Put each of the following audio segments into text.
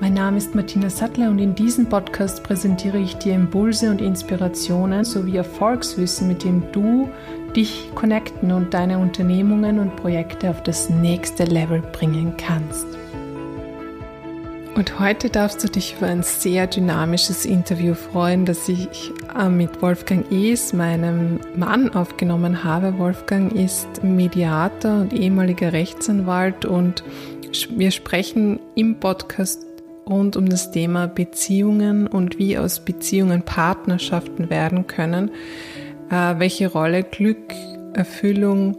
Mein Name ist Martina Sattler und in diesem Podcast präsentiere ich dir Impulse und Inspirationen sowie Erfolgswissen, mit dem du dich connecten und deine Unternehmungen und Projekte auf das nächste Level bringen kannst. Und heute darfst du dich über ein sehr dynamisches Interview freuen, das ich äh, mit Wolfgang Ees, meinem Mann, aufgenommen habe. Wolfgang ist Mediator und ehemaliger Rechtsanwalt und wir sprechen im Podcast rund um das Thema Beziehungen und wie aus Beziehungen Partnerschaften werden können, äh, welche Rolle Glück, Erfüllung,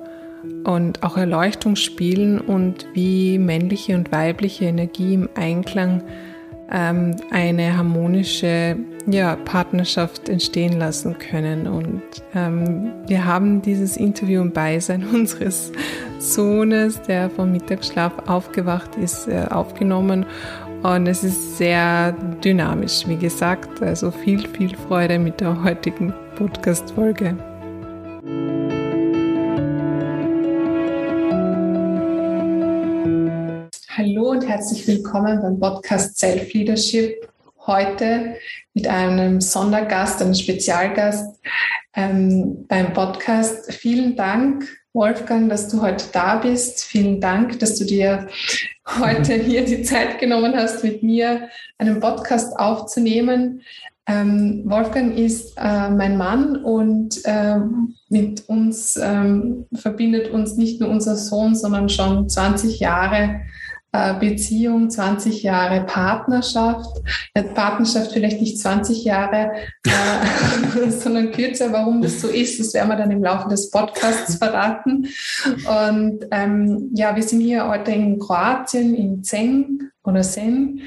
und auch Erleuchtung spielen und wie männliche und weibliche Energie im Einklang ähm, eine harmonische ja, Partnerschaft entstehen lassen können. Und ähm, wir haben dieses Interview im Beisein unseres Sohnes, der vom Mittagsschlaf aufgewacht ist, äh, aufgenommen. Und es ist sehr dynamisch, wie gesagt. Also viel, viel Freude mit der heutigen Podcast-Folge. Hallo und herzlich willkommen beim Podcast Self Leadership. Heute mit einem Sondergast, einem Spezialgast ähm, beim Podcast. Vielen Dank, Wolfgang, dass du heute da bist. Vielen Dank, dass du dir heute hier die Zeit genommen hast, mit mir einen Podcast aufzunehmen. Ähm, Wolfgang ist äh, mein Mann und äh, mit uns ähm, verbindet uns nicht nur unser Sohn, sondern schon 20 Jahre Beziehung, 20 Jahre Partnerschaft. Partnerschaft vielleicht nicht 20 Jahre, äh, sondern kürzer. Warum das so ist, das werden wir dann im Laufe des Podcasts verraten. Und ähm, ja, wir sind hier heute in Kroatien, in Zeng oder Sen,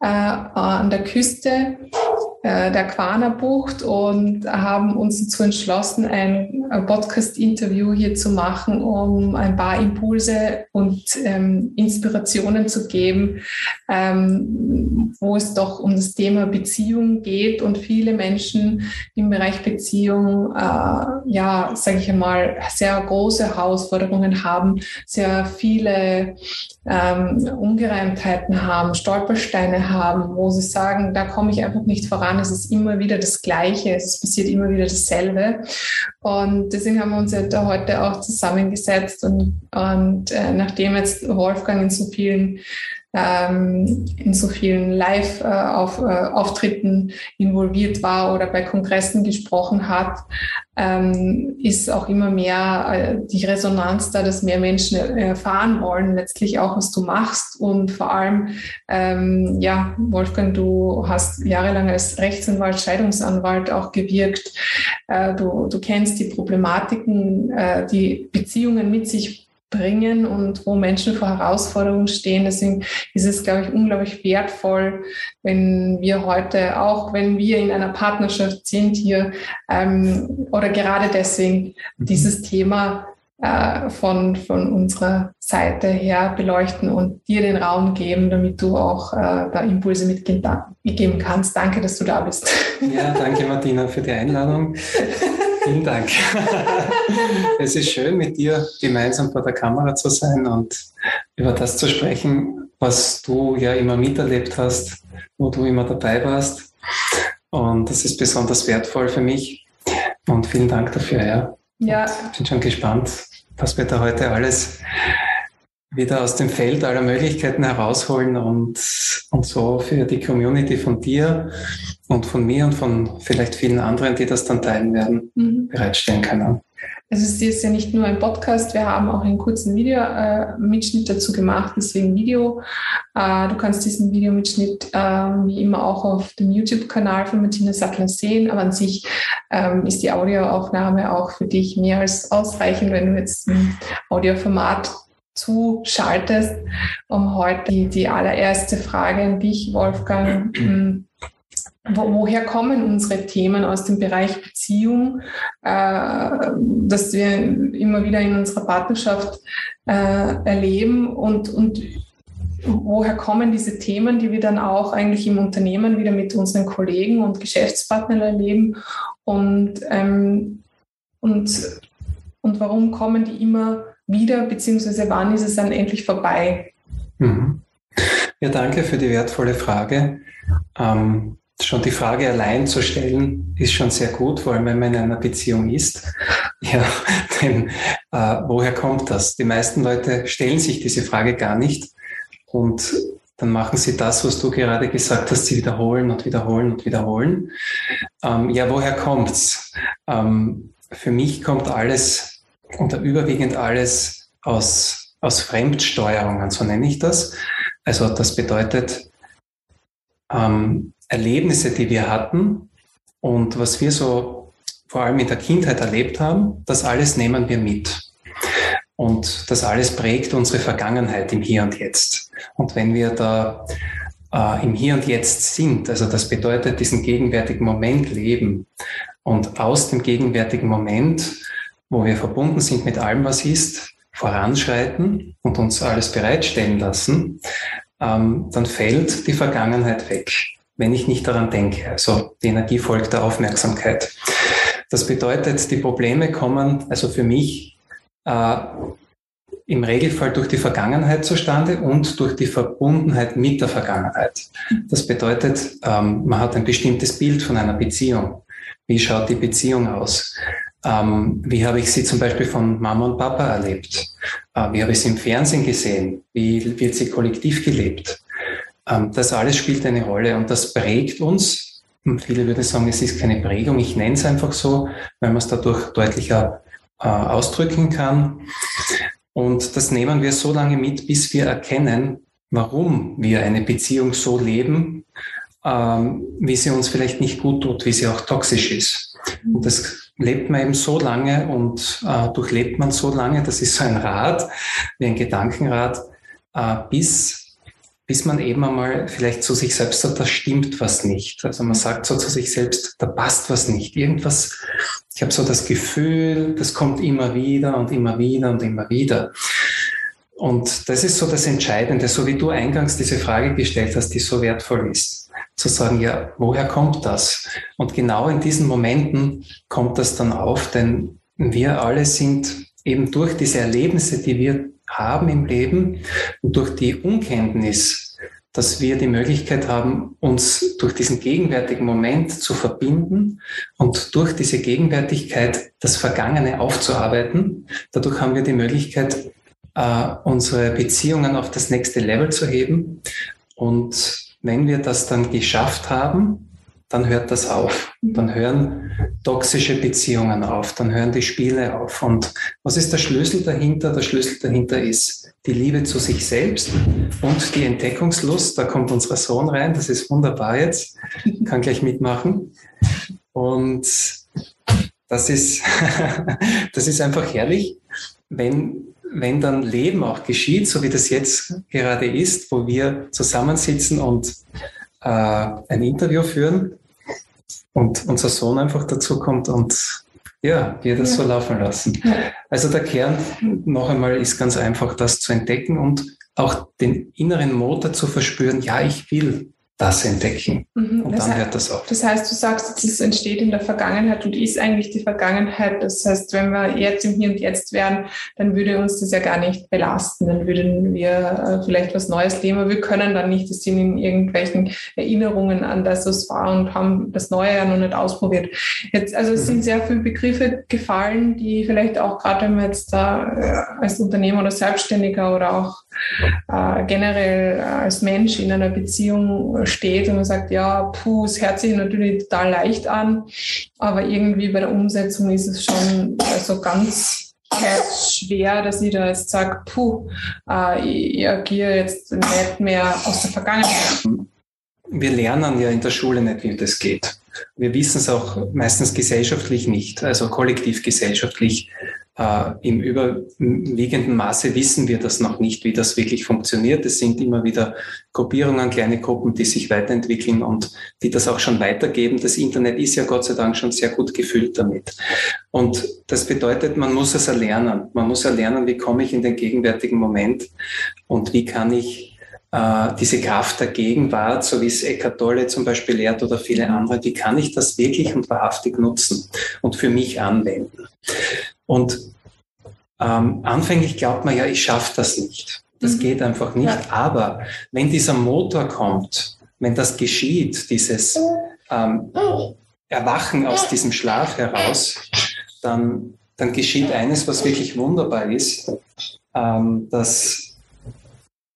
äh, an der Küste äh, der Quana-Bucht und haben uns dazu entschlossen, ein Podcast-Interview hier zu machen, um ein paar Impulse und ähm, Inspirationen zu geben, ähm, wo es doch um das Thema Beziehung geht und viele Menschen im Bereich Beziehung, äh, ja, sage ich einmal, sehr große Herausforderungen haben, sehr viele ähm, Ungereimtheiten haben, Stolpersteine haben, wo sie sagen, da komme ich einfach nicht voran, es ist immer wieder das Gleiche, es passiert immer wieder dasselbe. Und deswegen haben wir uns ja da heute auch zusammengesetzt und, und äh, nachdem jetzt Wolfgang in so vielen ähm, in so vielen Live-Auftritten äh, involviert war oder bei Kongressen gesprochen hat, ähm, ist auch immer mehr äh, die Resonanz da, dass mehr Menschen erfahren wollen, letztlich auch, was du machst. Und vor allem, ähm, ja, Wolfgang, du hast jahrelang als Rechtsanwalt, Scheidungsanwalt auch gewirkt. Äh, du, du kennst die Problematiken, äh, die Beziehungen mit sich bringen und wo Menschen vor Herausforderungen stehen. Deswegen ist es, glaube ich, unglaublich wertvoll, wenn wir heute, auch wenn wir in einer Partnerschaft sind hier, ähm, oder gerade deswegen mhm. dieses Thema äh, von, von unserer Seite her beleuchten und dir den Raum geben, damit du auch äh, da Impulse mitgeben kannst. Danke, dass du da bist. Ja, danke Martina für die Einladung. Vielen Dank. es ist schön, mit dir gemeinsam vor der Kamera zu sein und über das zu sprechen, was du ja immer miterlebt hast, wo du immer dabei warst. Und das ist besonders wertvoll für mich. Und vielen Dank dafür, ja. Ja. Ich bin schon gespannt, was wir da heute alles wieder aus dem Feld aller Möglichkeiten herausholen und, und so für die Community von dir und von mir und von vielleicht vielen anderen, die das dann teilen werden, mhm. bereitstellen können. Also es ist ja nicht nur ein Podcast, wir haben auch einen kurzen Video-Mitschnitt äh, dazu gemacht, deswegen Video. Äh, du kannst diesen Videomitschnitt äh, wie immer auch auf dem YouTube-Kanal von Martina Sattler sehen, aber an sich ähm, ist die Audioaufnahme auch für dich mehr als ausreichend, wenn du jetzt ein Audioformat zuschaltest, um heute die, die allererste Frage an dich, Wolfgang, hm, wo, woher kommen unsere Themen aus dem Bereich Beziehung, äh, dass wir immer wieder in unserer Partnerschaft äh, erleben? Und, und woher kommen diese Themen, die wir dann auch eigentlich im Unternehmen wieder mit unseren Kollegen und Geschäftspartnern erleben? Und, ähm, und, und warum kommen die immer wieder, beziehungsweise wann ist es dann endlich vorbei? Mhm. Ja, danke für die wertvolle Frage. Ähm, schon die Frage allein zu stellen, ist schon sehr gut, vor allem wenn man in einer Beziehung ist. Ja, denn äh, woher kommt das? Die meisten Leute stellen sich diese Frage gar nicht und dann machen sie das, was du gerade gesagt hast, sie wiederholen und wiederholen und wiederholen. Ähm, ja, woher kommt's? Ähm, für mich kommt alles oder überwiegend alles aus, aus Fremdsteuerungen, so nenne ich das. Also das bedeutet, ähm, Erlebnisse, die wir hatten und was wir so vor allem in der Kindheit erlebt haben, das alles nehmen wir mit. Und das alles prägt unsere Vergangenheit im Hier und Jetzt. Und wenn wir da äh, im Hier und Jetzt sind, also das bedeutet diesen gegenwärtigen Moment leben und aus dem gegenwärtigen Moment, wo wir verbunden sind mit allem, was ist, voranschreiten und uns alles bereitstellen lassen, ähm, dann fällt die Vergangenheit weg wenn ich nicht daran denke. Also die Energie folgt der Aufmerksamkeit. Das bedeutet, die Probleme kommen also für mich äh, im Regelfall durch die Vergangenheit zustande und durch die Verbundenheit mit der Vergangenheit. Das bedeutet, ähm, man hat ein bestimmtes Bild von einer Beziehung. Wie schaut die Beziehung aus? Ähm, wie habe ich sie zum Beispiel von Mama und Papa erlebt? Äh, wie habe ich sie im Fernsehen gesehen? Wie wird sie kollektiv gelebt? Ähm, das alles spielt eine Rolle und das prägt uns. Und viele würden sagen, es ist keine Prägung, ich nenne es einfach so, weil man es dadurch deutlicher äh, ausdrücken kann. Und das nehmen wir so lange mit, bis wir erkennen, warum wir eine Beziehung so leben, ähm, wie sie uns vielleicht nicht gut tut, wie sie auch toxisch ist. Und das lebt man eben so lange und äh, durchlebt man so lange, das ist so ein Rad, wie ein Gedankenrad, äh, bis bis man eben einmal vielleicht zu sich selbst sagt, da stimmt was nicht. Also man sagt so zu sich selbst, da passt was nicht. Irgendwas, ich habe so das Gefühl, das kommt immer wieder und immer wieder und immer wieder. Und das ist so das Entscheidende, so wie du eingangs diese Frage gestellt hast, die so wertvoll ist. Zu sagen, ja, woher kommt das? Und genau in diesen Momenten kommt das dann auf, denn wir alle sind eben durch diese Erlebnisse, die wir haben im Leben und durch die Unkenntnis, dass wir die Möglichkeit haben, uns durch diesen gegenwärtigen Moment zu verbinden und durch diese Gegenwärtigkeit das Vergangene aufzuarbeiten. Dadurch haben wir die Möglichkeit, äh, unsere Beziehungen auf das nächste Level zu heben. Und wenn wir das dann geschafft haben, dann hört das auf. Dann hören toxische Beziehungen auf, dann hören die Spiele auf. Und was ist der Schlüssel dahinter? Der Schlüssel dahinter ist die Liebe zu sich selbst und die Entdeckungslust. Da kommt unser Sohn rein, das ist wunderbar jetzt, kann gleich mitmachen. Und das ist, das ist einfach herrlich, wenn, wenn dann Leben auch geschieht, so wie das jetzt gerade ist, wo wir zusammensitzen und äh, ein Interview führen und unser Sohn einfach dazu kommt und ja, wir das ja. so laufen lassen. Ja. Also der Kern noch einmal ist ganz einfach, das zu entdecken und auch den inneren Motor zu verspüren, ja, ich will das entdecken. Mhm, und dann heißt, hört das auf. Das heißt, du sagst, es entsteht in der Vergangenheit und ist eigentlich die Vergangenheit. Das heißt, wenn wir jetzt im Hier und Jetzt wären, dann würde uns das ja gar nicht belasten. Dann würden wir äh, vielleicht was Neues leben, aber wir können dann nicht. Das sind in irgendwelchen Erinnerungen an das, was war und haben das Neue ja noch nicht ausprobiert. Jetzt, also es mhm. sind sehr viele Begriffe gefallen, die vielleicht auch gerade, wenn man jetzt da äh, als Unternehmer oder Selbstständiger oder auch äh, generell als Mensch in einer Beziehung steht und man sagt, ja, puh, es hört sich natürlich total leicht an, aber irgendwie bei der Umsetzung ist es schon also ganz schwer, dass ich da jetzt sage, puh, äh, ich agiere jetzt nicht mehr aus der Vergangenheit. Wir lernen ja in der Schule nicht, wie das geht. Wir wissen es auch meistens gesellschaftlich nicht, also kollektiv gesellschaftlich äh, im überwiegenden Maße wissen wir das noch nicht, wie das wirklich funktioniert. Es sind immer wieder Gruppierungen, kleine Gruppen, die sich weiterentwickeln und die das auch schon weitergeben. Das Internet ist ja Gott sei Dank schon sehr gut gefüllt damit. Und das bedeutet, man muss es erlernen. Man muss erlernen, wie komme ich in den gegenwärtigen Moment und wie kann ich äh, diese Kraft der Gegenwart, so wie es Eckhart Tolle zum Beispiel lehrt oder viele andere, wie kann ich das wirklich und wahrhaftig nutzen und für mich anwenden? Und ähm, anfänglich glaubt man ja, ich schaffe das nicht. Das mhm. geht einfach nicht. Ja. Aber wenn dieser Motor kommt, wenn das geschieht, dieses ähm, Erwachen aus diesem Schlaf heraus, dann, dann geschieht eines, was wirklich wunderbar ist, ähm, dass,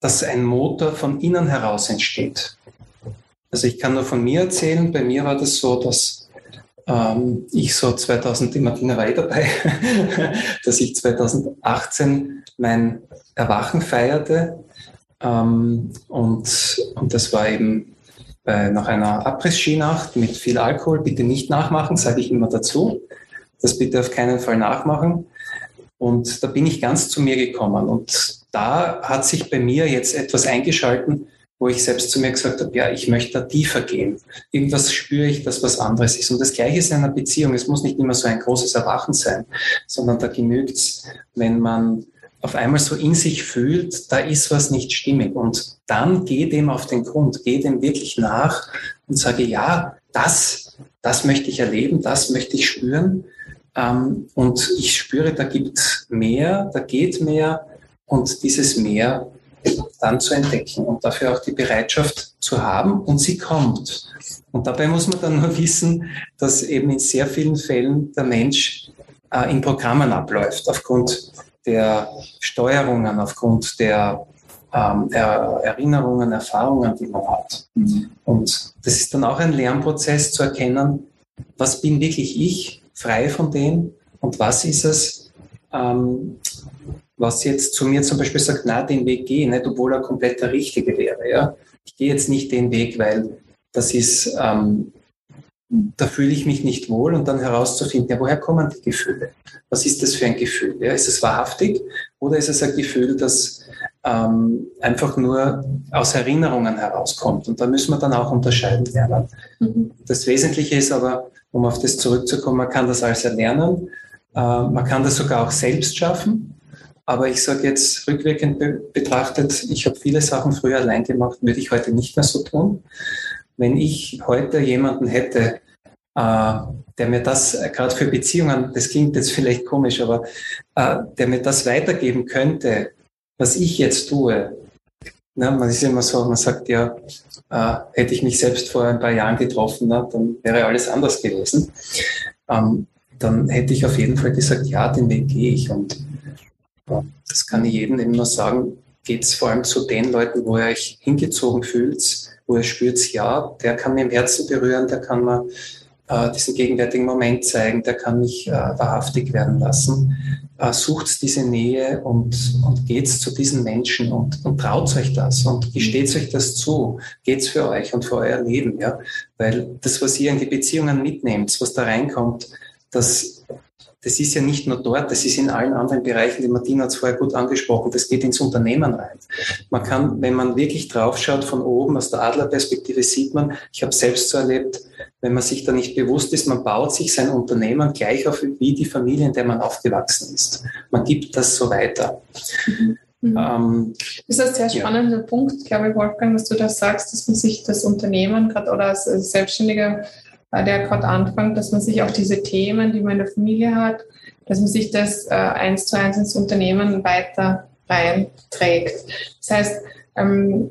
dass ein Motor von innen heraus entsteht. Also ich kann nur von mir erzählen, bei mir war das so, dass ähm, ich so 2000, die Martina war eh dabei, dass ich 2018 mein Erwachen feierte. Ähm, und, und das war eben bei, nach einer Abriss-Skinacht mit viel Alkohol. Bitte nicht nachmachen, sage ich immer dazu. Das bitte auf keinen Fall nachmachen. Und da bin ich ganz zu mir gekommen. Und da hat sich bei mir jetzt etwas eingeschalten, wo ich selbst zu mir gesagt habe, ja, ich möchte da tiefer gehen. Irgendwas spüre ich, dass was anderes ist. Und das Gleiche ist in einer Beziehung. Es muss nicht immer so ein großes Erwachen sein, sondern da genügt es, wenn man auf einmal so in sich fühlt, da ist was nicht stimmig. Und dann geh dem auf den Grund, geh dem wirklich nach und sage, ja, das, das möchte ich erleben, das möchte ich spüren. Ähm, und ich spüre, da gibt mehr, da geht mehr. Und dieses Mehr dann zu entdecken und dafür auch die Bereitschaft zu haben und sie kommt. Und dabei muss man dann nur wissen, dass eben in sehr vielen Fällen der Mensch äh, in Programmen abläuft, aufgrund der Steuerungen, aufgrund der ähm, er Erinnerungen, Erfahrungen, die man hat. Mhm. Und das ist dann auch ein Lernprozess zu erkennen, was bin wirklich ich, frei von dem und was ist es, ähm, was jetzt zu mir zum Beispiel sagt, na, den Weg gehe, nicht, obwohl er komplett der richtige wäre. Ja? Ich gehe jetzt nicht den Weg, weil das ist, ähm, da fühle ich mich nicht wohl und dann herauszufinden, ja, woher kommen die Gefühle? Was ist das für ein Gefühl? Ja? Ist es wahrhaftig oder ist es ein Gefühl, das ähm, einfach nur aus Erinnerungen herauskommt? Und da müssen wir dann auch unterscheiden lernen. Mhm. Das Wesentliche ist aber, um auf das zurückzukommen, man kann das alles erlernen, äh, man kann das sogar auch selbst schaffen. Aber ich sage jetzt rückwirkend be betrachtet, ich habe viele Sachen früher allein gemacht, würde ich heute nicht mehr so tun. Wenn ich heute jemanden hätte, äh, der mir das, äh, gerade für Beziehungen, das klingt jetzt vielleicht komisch, aber äh, der mir das weitergeben könnte, was ich jetzt tue. Na, man ist immer so, man sagt ja, äh, hätte ich mich selbst vor ein paar Jahren getroffen, na, dann wäre alles anders gewesen. Ähm, dann hätte ich auf jeden Fall gesagt, ja, den Weg gehe ich. Und das kann ich jedem eben nur sagen. Geht es vor allem zu den Leuten, wo ihr euch hingezogen fühlt, wo ihr spürt, ja, der kann mir im Herzen berühren, der kann mir äh, diesen gegenwärtigen Moment zeigen, der kann mich äh, wahrhaftig werden lassen. Äh, sucht diese Nähe und, und geht zu diesen Menschen und, und traut euch das und gesteht euch das zu. Geht's für euch und für euer Leben, ja. Weil das, was ihr in die Beziehungen mitnehmt, was da reinkommt, das das ist ja nicht nur dort, das ist in allen anderen Bereichen, die Martina hat es vorher gut angesprochen, das geht ins Unternehmen rein. Man kann, wenn man wirklich draufschaut von oben, aus der Adlerperspektive sieht man, ich habe selbst so erlebt, wenn man sich da nicht bewusst ist, man baut sich sein Unternehmen gleich auf wie die Familie, in der man aufgewachsen ist. Man gibt das so weiter. Mhm. Mhm. Ähm, das ist ein sehr spannender ja. Punkt, glaube ich, Wolfgang, dass du das sagst, dass man sich das Unternehmen gerade oder als Selbstständiger der gerade anfängt, dass man sich auch diese Themen, die man in der Familie hat, dass man sich das äh, eins zu eins ins Unternehmen weiter reinträgt. Das heißt, ähm,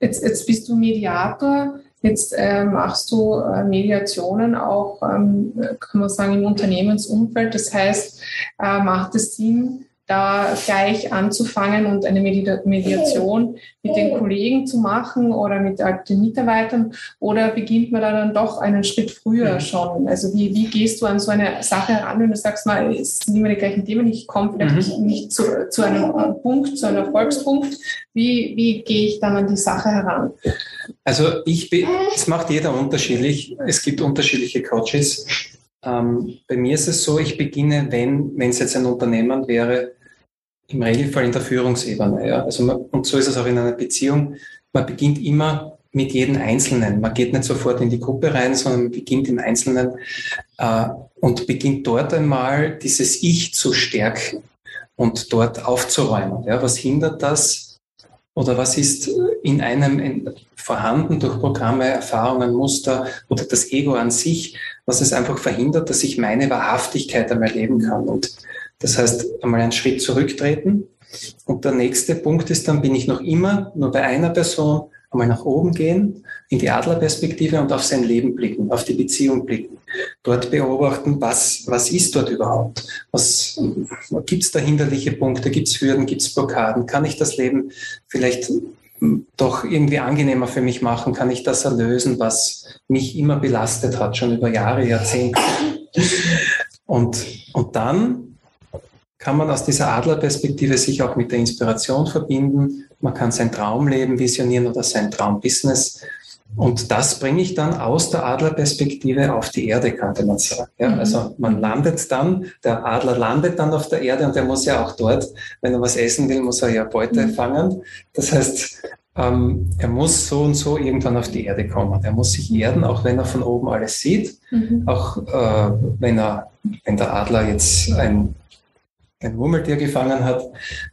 jetzt, jetzt bist du Mediator, jetzt äh, machst du äh, Mediationen auch, ähm, kann man sagen, im Unternehmensumfeld. Das heißt, äh, macht es Sinn, da gleich anzufangen und eine Mediation mit den Kollegen zu machen oder mit den Mitarbeitern oder beginnt man da dann doch einen Schritt früher schon? Also wie, wie gehst du an so eine Sache heran, wenn du sagst, mal, es sind immer die gleichen Themen, ich komme vielleicht mhm. nicht zu, zu einem Punkt, zu einem Erfolgspunkt. Wie, wie gehe ich dann an die Sache heran? Also ich bin, es macht jeder unterschiedlich. Es gibt unterschiedliche Coaches. Äh, ähm, bei mir ist es so, ich beginne, wenn, wenn es jetzt ein Unternehmen wäre, im Regelfall in der Führungsebene. Ja? Also man, und so ist es auch in einer Beziehung. Man beginnt immer mit jedem Einzelnen. Man geht nicht sofort in die Gruppe rein, sondern man beginnt im Einzelnen äh, und beginnt dort einmal dieses Ich zu stärken und dort aufzuräumen. Ja? Was hindert das? Oder was ist in einem vorhanden durch Programme, Erfahrungen, Muster oder das Ego an sich, was es einfach verhindert, dass ich meine Wahrhaftigkeit einmal leben kann. Und das heißt, einmal einen Schritt zurücktreten. Und der nächste Punkt ist, dann bin ich noch immer nur bei einer Person, einmal nach oben gehen, in die Adlerperspektive und auf sein Leben blicken, auf die Beziehung blicken. Dort beobachten, was, was ist dort überhaupt? Was gibt es da hinderliche Punkte? Gibt es Hürden? Gibt es Blockaden? Kann ich das Leben vielleicht doch irgendwie angenehmer für mich machen? Kann ich das erlösen, was mich immer belastet hat, schon über Jahre, Jahrzehnte? Und, und dann kann man aus dieser Adlerperspektive sich auch mit der Inspiration verbinden. Man kann sein Traumleben visionieren oder sein Traumbusiness. Und das bringe ich dann aus der Adlerperspektive auf die Erde, könnte man sagen. Ja, mhm. also man landet dann, der Adler landet dann auf der Erde und der muss ja auch dort, wenn er was essen will, muss er ja Beute mhm. fangen. Das heißt, ähm, er muss so und so irgendwann auf die Erde kommen. Er muss sich erden, auch wenn er von oben alles sieht. Mhm. Auch äh, wenn er, wenn der Adler jetzt ein ein Murmeltier gefangen hat,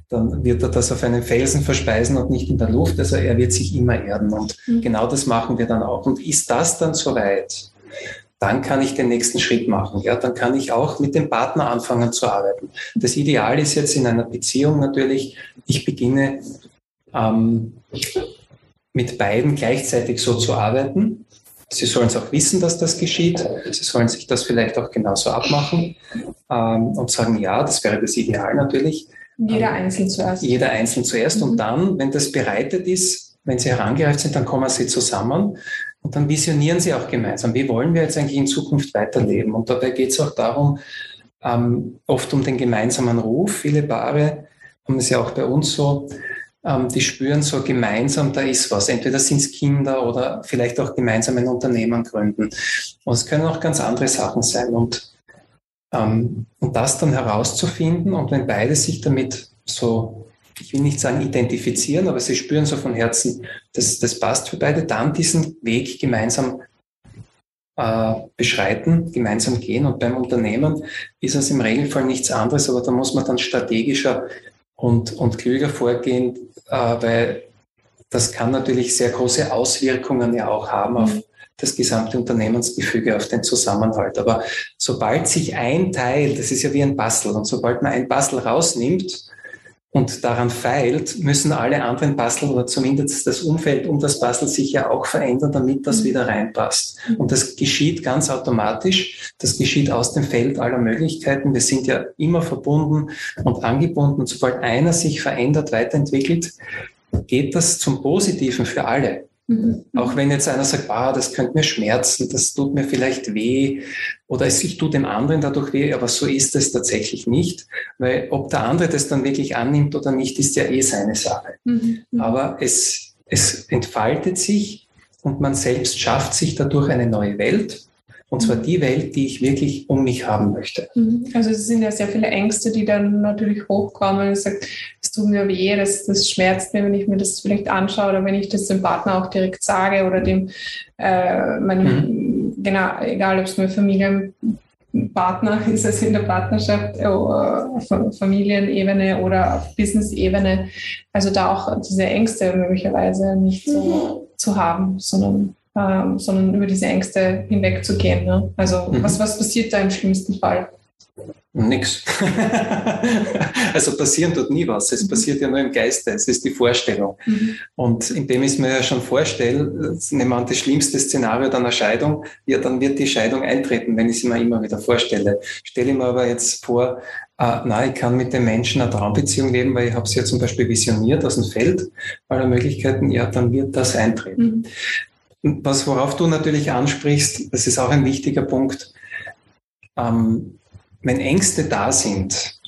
dann wird er das auf einem Felsen verspeisen und nicht in der Luft. Also er wird sich immer erden. Und mhm. genau das machen wir dann auch. Und ist das dann soweit, dann kann ich den nächsten Schritt machen. Ja, dann kann ich auch mit dem Partner anfangen zu arbeiten. Das Ideal ist jetzt in einer Beziehung natürlich, ich beginne ähm, mit beiden gleichzeitig so zu arbeiten. Sie sollen es auch wissen, dass das geschieht. Sie sollen sich das vielleicht auch genauso abmachen ähm, und sagen, ja, das wäre das Ideal natürlich. Jeder ähm, einzeln zuerst. Jeder einzeln zuerst. Mhm. Und dann, wenn das bereitet ist, wenn sie herangereift sind, dann kommen sie zusammen und dann visionieren sie auch gemeinsam. Wie wollen wir jetzt eigentlich in Zukunft weiterleben? Und dabei geht es auch darum, ähm, oft um den gemeinsamen Ruf. Viele Paare haben es ja auch bei uns so, ähm, die spüren so gemeinsam, da ist was. Entweder sind es Kinder oder vielleicht auch gemeinsam ein Unternehmen gründen. Und es können auch ganz andere Sachen sein. Und, ähm, und das dann herauszufinden und wenn beide sich damit so, ich will nicht sagen identifizieren, aber sie spüren so von Herzen, das, das passt für beide, dann diesen Weg gemeinsam äh, beschreiten, gemeinsam gehen. Und beim Unternehmen ist es im Regelfall nichts anderes, aber da muss man dann strategischer und, und klüger vorgehen, äh, weil das kann natürlich sehr große Auswirkungen ja auch haben auf mhm. das gesamte Unternehmensgefüge, auf den Zusammenhalt. Aber sobald sich ein Teil, das ist ja wie ein Bastel, und sobald man ein Bastel rausnimmt, und daran feilt, müssen alle anderen Basteln oder zumindest das Umfeld um das Bastel sich ja auch verändern, damit das mhm. wieder reinpasst. Und das geschieht ganz automatisch. Das geschieht aus dem Feld aller Möglichkeiten. Wir sind ja immer verbunden und angebunden. Und sobald einer sich verändert, weiterentwickelt, geht das zum Positiven für alle. Mhm. Auch wenn jetzt einer sagt, ah, das könnte mir schmerzen, das tut mir vielleicht weh oder es ich tut dem anderen dadurch weh, aber so ist es tatsächlich nicht, weil ob der andere das dann wirklich annimmt oder nicht, ist ja eh seine Sache. Mhm. Aber es, es entfaltet sich und man selbst schafft sich dadurch eine neue Welt und zwar die Welt, die ich wirklich um mich haben möchte. Mhm. Also es sind ja sehr viele Ängste, die dann natürlich hochkommen. Ich sage, es tut mir weh, das, das schmerzt mir, wenn ich mir das vielleicht anschaue oder wenn ich das dem Partner auch direkt sage oder dem äh, meinem, mhm. genau, egal ob es mir Familienpartner ist, es in der Partnerschaft, äh, Familienebene oder auf Business-Ebene. Also da auch diese Ängste möglicherweise nicht so mhm. zu haben, sondern ähm, sondern über diese Ängste hinwegzugehen. Ne? Also mhm. was, was passiert da im schlimmsten Fall? Nix. also passieren tut nie was. Es mhm. passiert ja nur im Geiste. Es ist die Vorstellung. Mhm. Und indem ich es mir ja schon vorstelle, nehmen wir an das schlimmste Szenario dann eine Scheidung, ja, dann wird die Scheidung eintreten, wenn ich sie mir immer wieder vorstelle. Stelle ich mir aber jetzt vor, äh, na, ich kann mit dem Menschen eine Traumbeziehung leben, weil ich habe sie ja zum Beispiel visioniert aus dem Feld aller Möglichkeiten, ja, dann wird das eintreten. Mhm. Was, worauf du natürlich ansprichst, das ist auch ein wichtiger Punkt. Ähm, wenn Ängste da sind,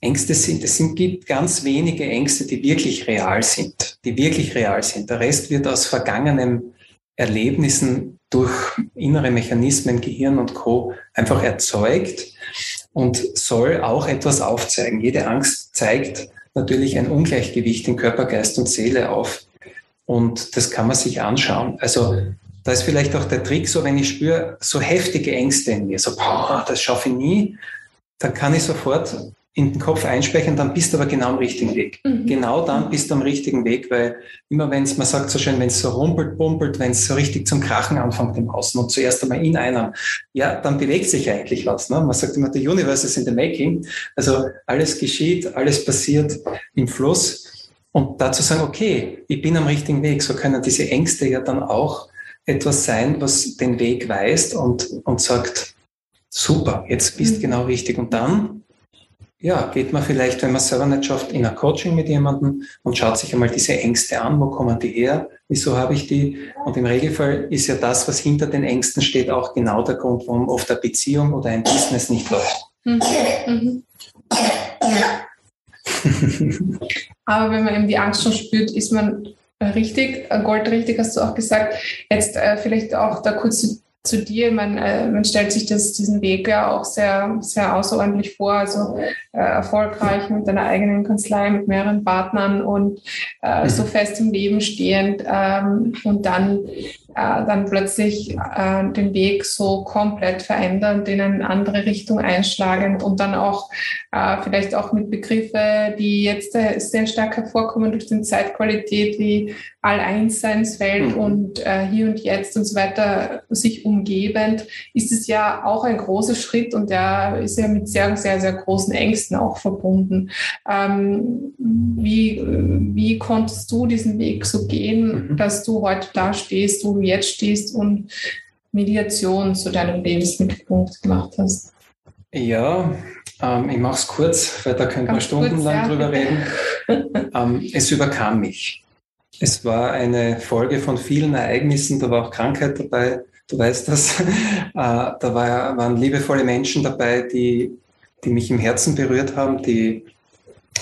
Ängste sind, es sind, gibt ganz wenige Ängste, die wirklich real sind, die wirklich real sind. Der Rest wird aus vergangenen Erlebnissen durch innere Mechanismen, Gehirn und Co. einfach erzeugt und soll auch etwas aufzeigen. Jede Angst zeigt natürlich ein Ungleichgewicht in Körper, Geist und Seele auf. Und das kann man sich anschauen. Also da ist vielleicht auch der Trick so, wenn ich spüre, so heftige Ängste in mir, so, boah, das schaffe ich nie, dann kann ich sofort in den Kopf einspeichern, dann bist du aber genau am richtigen Weg. Mhm. Genau dann bist du am richtigen Weg, weil immer wenn es, man sagt so schön, wenn es so rumpelt, pumpelt, wenn es so richtig zum Krachen anfängt im Außen und zuerst einmal in einem, ja, dann bewegt sich eigentlich was. Ne? Man sagt immer, the universe is in the making. Also alles geschieht, alles passiert im Fluss. Und dazu sagen, okay, ich bin am richtigen Weg. So können diese Ängste ja dann auch etwas sein, was den Weg weist und, und sagt, super, jetzt bist mhm. genau richtig. Und dann ja, geht man vielleicht, wenn man es selber nicht schafft, in ein Coaching mit jemandem und schaut sich einmal diese Ängste an, wo kommen die her, wieso habe ich die? Und im Regelfall ist ja das, was hinter den Ängsten steht, auch genau der Grund, warum oft eine Beziehung oder ein Business nicht läuft. Mhm. Mhm. Aber wenn man eben die Angst schon spürt, ist man richtig, goldrichtig, hast du auch gesagt. Jetzt äh, vielleicht auch da kurz zu dir. Man, äh, man stellt sich das, diesen Weg ja auch sehr, sehr außerordentlich vor. Also äh, erfolgreich mit deiner eigenen Kanzlei, mit mehreren Partnern und äh, so fest im Leben stehend ähm, und dann äh, dann plötzlich äh, den Weg so komplett verändern, in eine andere Richtung einschlagend und dann auch äh, vielleicht auch mit Begriffe, die jetzt äh, sehr stark hervorkommen durch die Zeitqualität wie All-Einseinswelt mhm. und äh, hier und jetzt und so weiter sich umgebend, ist es ja auch ein großer Schritt und der ist ja mit sehr, sehr, sehr großen Ängsten auch verbunden. Ähm, wie, wie konntest du diesen Weg so gehen, mhm. dass du heute da stehst, wo du jetzt stehst und Mediation zu deinem Lebensmittelpunkt gemacht hast? Ja, ähm, ich mache es kurz, weil da könnte man stundenlang ja. drüber reden. ähm, es überkam mich. Es war eine Folge von vielen Ereignissen, da war auch Krankheit dabei, du weißt das. äh, da war, waren liebevolle Menschen dabei, die, die mich im Herzen berührt haben, die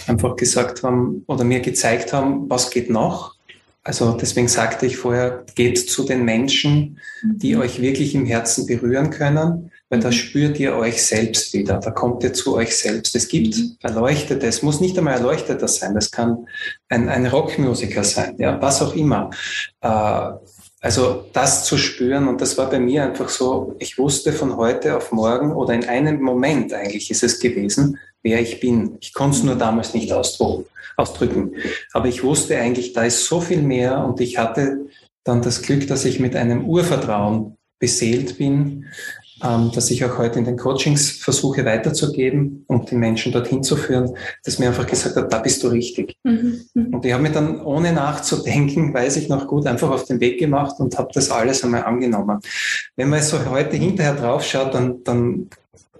einfach gesagt haben oder mir gezeigt haben, was geht noch. Also deswegen sagte ich vorher, geht zu den Menschen, die mhm. euch wirklich im Herzen berühren können, weil da mhm. spürt ihr euch selbst wieder, da kommt ihr zu euch selbst. Es gibt mhm. Erleuchtete, es muss nicht einmal Erleuchteter sein, das kann ein, ein Rockmusiker sein, ja, was auch immer. Äh, also das zu spüren und das war bei mir einfach so, ich wusste von heute auf morgen oder in einem Moment eigentlich ist es gewesen, wer ich bin. Ich konnte es nur damals nicht ausdrücken. Aber ich wusste eigentlich, da ist so viel mehr und ich hatte dann das Glück, dass ich mit einem Urvertrauen beseelt bin, ähm, dass ich auch heute in den Coachings versuche weiterzugeben und die Menschen dorthin zu führen, dass mir einfach gesagt hat, da bist du richtig. Mhm. mhm. Und ich habe mir dann, ohne nachzudenken, weiß ich noch gut, einfach auf den Weg gemacht und habe das alles einmal angenommen. Wenn man so heute hinterher drauf schaut, dann, dann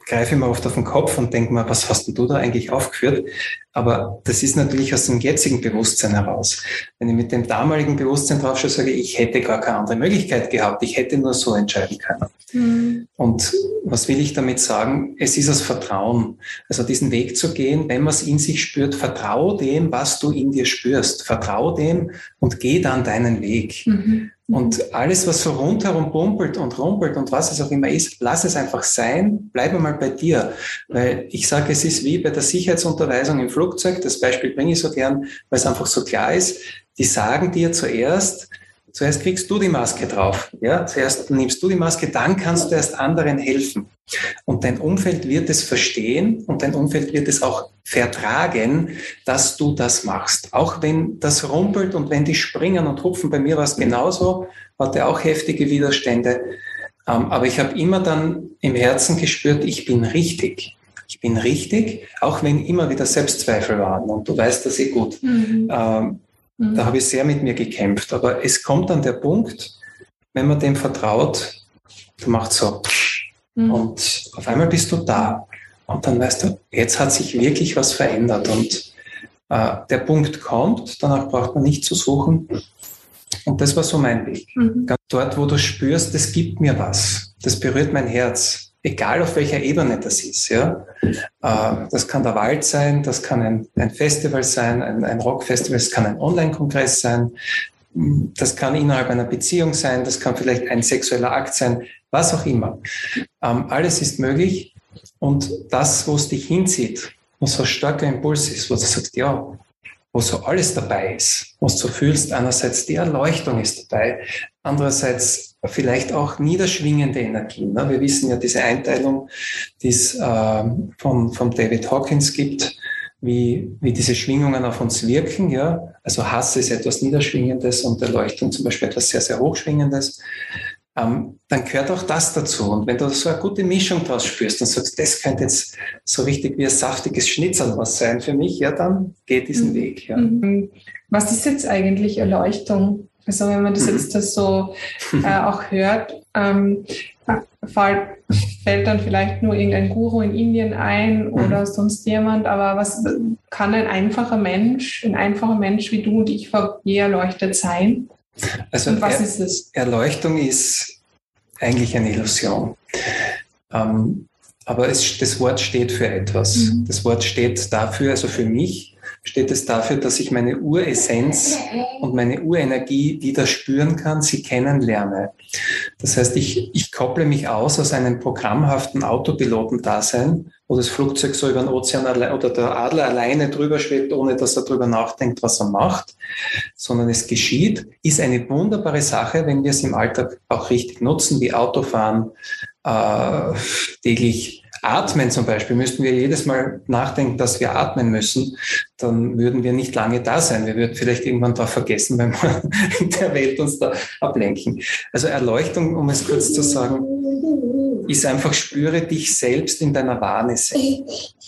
greife ich mir oft auf den Kopf und denke mir, was hast denn du da eigentlich aufgeführt? Aber das ist natürlich aus dem jetzigen Bewusstsein heraus. Wenn ich mit dem damaligen Bewusstsein drauf schaue, sage ich, ich hätte gar keine andere Möglichkeit gehabt. Ich hätte nur so entscheiden können. Mhm. Und was will ich damit sagen? Es ist das Vertrauen. Also diesen Weg zu gehen, wenn man es in sich spürt, vertraue dem, was du in dir spürst. Vertraue dem und geh dann deinen Weg. Mhm. Und alles, was so rundherum pumpelt und rumpelt und was es auch immer ist, lass es einfach sein, bleib mal bei dir. Weil ich sage, es ist wie bei der Sicherheitsunterweisung im Flugzeug, das Beispiel bringe ich so gern, weil es einfach so klar ist, die sagen dir zuerst, Zuerst kriegst du die Maske drauf. Ja? Zuerst nimmst du die Maske, dann kannst du erst anderen helfen. Und dein Umfeld wird es verstehen und dein Umfeld wird es auch vertragen, dass du das machst. Auch wenn das rumpelt und wenn die springen und hupfen, bei mir war es genauso, hatte auch heftige Widerstände. Ähm, aber ich habe immer dann im Herzen gespürt, ich bin richtig. Ich bin richtig, auch wenn immer wieder Selbstzweifel waren. Und du weißt das eh gut. Mhm. Ähm, Mhm. Da habe ich sehr mit mir gekämpft. Aber es kommt dann der Punkt, wenn man dem vertraut, du machst so mhm. und auf einmal bist du da. Und dann weißt du, jetzt hat sich wirklich was verändert. Und äh, der Punkt kommt, danach braucht man nicht zu suchen. Und das war so mein Weg. Mhm. Dort, wo du spürst, es gibt mir was, das berührt mein Herz egal auf welcher Ebene das ist. Ja? Äh, das kann der Wald sein, das kann ein, Festival sein, ein, Rockfestival, es kann ein Online-Kongress sein. das kann innerhalb einer Beziehung sein, das kann vielleicht ein sexueller Akt sein, was auch immer. Ähm, alles ist möglich und das, wo es dich hinzieht, wo so ein starker Impuls ist, wo du sagst, ja, wo so alles dabei ist, wo du fühlst, einerseits die Erleuchtung ist dabei, andererseits vielleicht auch niederschwingende Energien. Ne? Wir wissen ja diese Einteilung, die es äh, von, von David Hawkins gibt, wie, wie diese Schwingungen auf uns wirken. Ja? Also Hass ist etwas Niederschwingendes und Erleuchtung zum Beispiel etwas sehr, sehr Hochschwingendes. Ähm, dann gehört auch das dazu. Und wenn du so eine gute Mischung draus spürst und sagst, das könnte jetzt so richtig wie ein saftiges Schnitzel was sein für mich, ja, dann geht diesen mhm. Weg. Ja. Mhm. Was ist jetzt eigentlich Erleuchtung? Also wenn man das mhm. jetzt das so äh, auch hört, ähm, fällt, fällt dann vielleicht nur irgendein Guru in Indien ein oder mhm. sonst jemand, aber was kann ein einfacher Mensch, ein einfacher Mensch wie du und ich je erleuchtet sein? Also und was er, ist es? Erleuchtung ist eigentlich eine Illusion. Ähm, aber es, das Wort steht für etwas. Mhm. Das Wort steht dafür, also für mich, steht es dafür, dass ich meine Uressenz und meine Urenergie wieder spüren kann, sie kennenlerne. Das heißt, ich, ich kopple mich aus aus einem programmhaften Autopilotendasein, wo das Flugzeug so über den Ozean oder der Adler alleine drüber schwebt, ohne dass er drüber nachdenkt, was er macht, sondern es geschieht, ist eine wunderbare Sache, wenn wir es im Alltag auch richtig nutzen, wie Autofahren, äh, täglich Atmen zum Beispiel, müssten wir jedes Mal nachdenken, dass wir atmen müssen, dann würden wir nicht lange da sein. Wir würden vielleicht irgendwann da vergessen, wenn wir in der Welt uns da ablenken. Also Erleuchtung, um es kurz zu sagen, ist einfach, spüre dich selbst in deiner Wahrness.